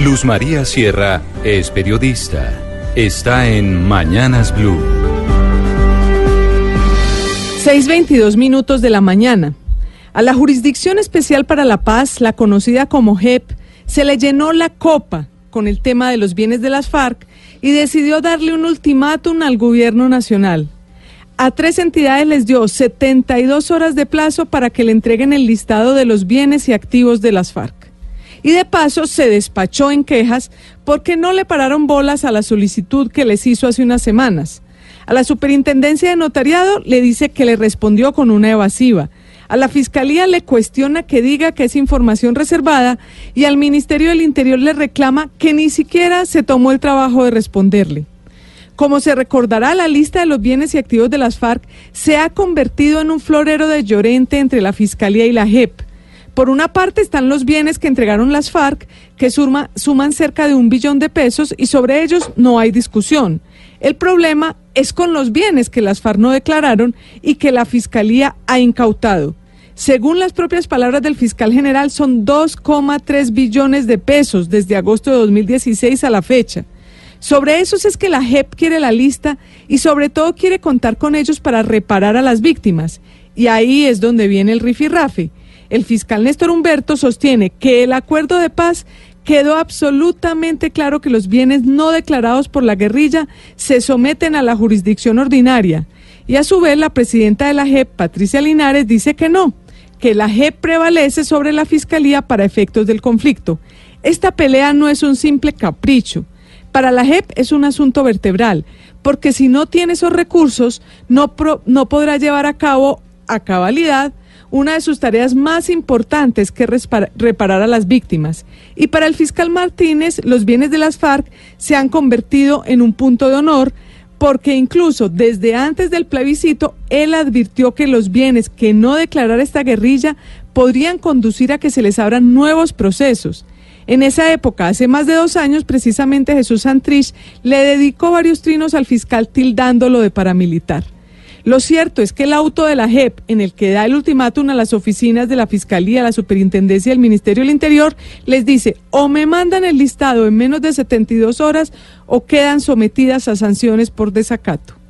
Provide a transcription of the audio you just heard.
Luz María Sierra es periodista. Está en Mañanas Blue. 6.22 minutos de la mañana. A la Jurisdicción Especial para la Paz, la conocida como JEP, se le llenó la copa con el tema de los bienes de las FARC y decidió darle un ultimátum al gobierno nacional. A tres entidades les dio 72 horas de plazo para que le entreguen el listado de los bienes y activos de las FARC. Y de paso se despachó en quejas porque no le pararon bolas a la solicitud que les hizo hace unas semanas. A la Superintendencia de Notariado le dice que le respondió con una evasiva. A la Fiscalía le cuestiona que diga que es información reservada y al Ministerio del Interior le reclama que ni siquiera se tomó el trabajo de responderle. Como se recordará, la lista de los bienes y activos de las FARC se ha convertido en un florero de llorente entre la Fiscalía y la JEP. Por una parte están los bienes que entregaron las FARC, que suman cerca de un billón de pesos y sobre ellos no hay discusión. El problema es con los bienes que las FARC no declararon y que la Fiscalía ha incautado. Según las propias palabras del fiscal general, son 2,3 billones de pesos desde agosto de 2016 a la fecha. Sobre esos es que la JEP quiere la lista y sobre todo quiere contar con ellos para reparar a las víctimas. Y ahí es donde viene el rifirrafe el fiscal Néstor Humberto sostiene que el acuerdo de paz quedó absolutamente claro que los bienes no declarados por la guerrilla se someten a la jurisdicción ordinaria. Y a su vez la presidenta de la JEP, Patricia Linares, dice que no, que la JEP prevalece sobre la Fiscalía para efectos del conflicto. Esta pelea no es un simple capricho. Para la JEP es un asunto vertebral, porque si no tiene esos recursos, no, no podrá llevar a cabo a cabalidad una de sus tareas más importantes que reparar a las víctimas. Y para el fiscal Martínez, los bienes de las FARC se han convertido en un punto de honor porque incluso desde antes del plebiscito, él advirtió que los bienes que no declarara esta guerrilla podrían conducir a que se les abran nuevos procesos. En esa época, hace más de dos años, precisamente Jesús Santrich le dedicó varios trinos al fiscal tildándolo de paramilitar. Lo cierto es que el auto de la JEP, en el que da el ultimátum a las oficinas de la Fiscalía, la Superintendencia y el Ministerio del Interior, les dice o me mandan el listado en menos de 72 horas o quedan sometidas a sanciones por desacato.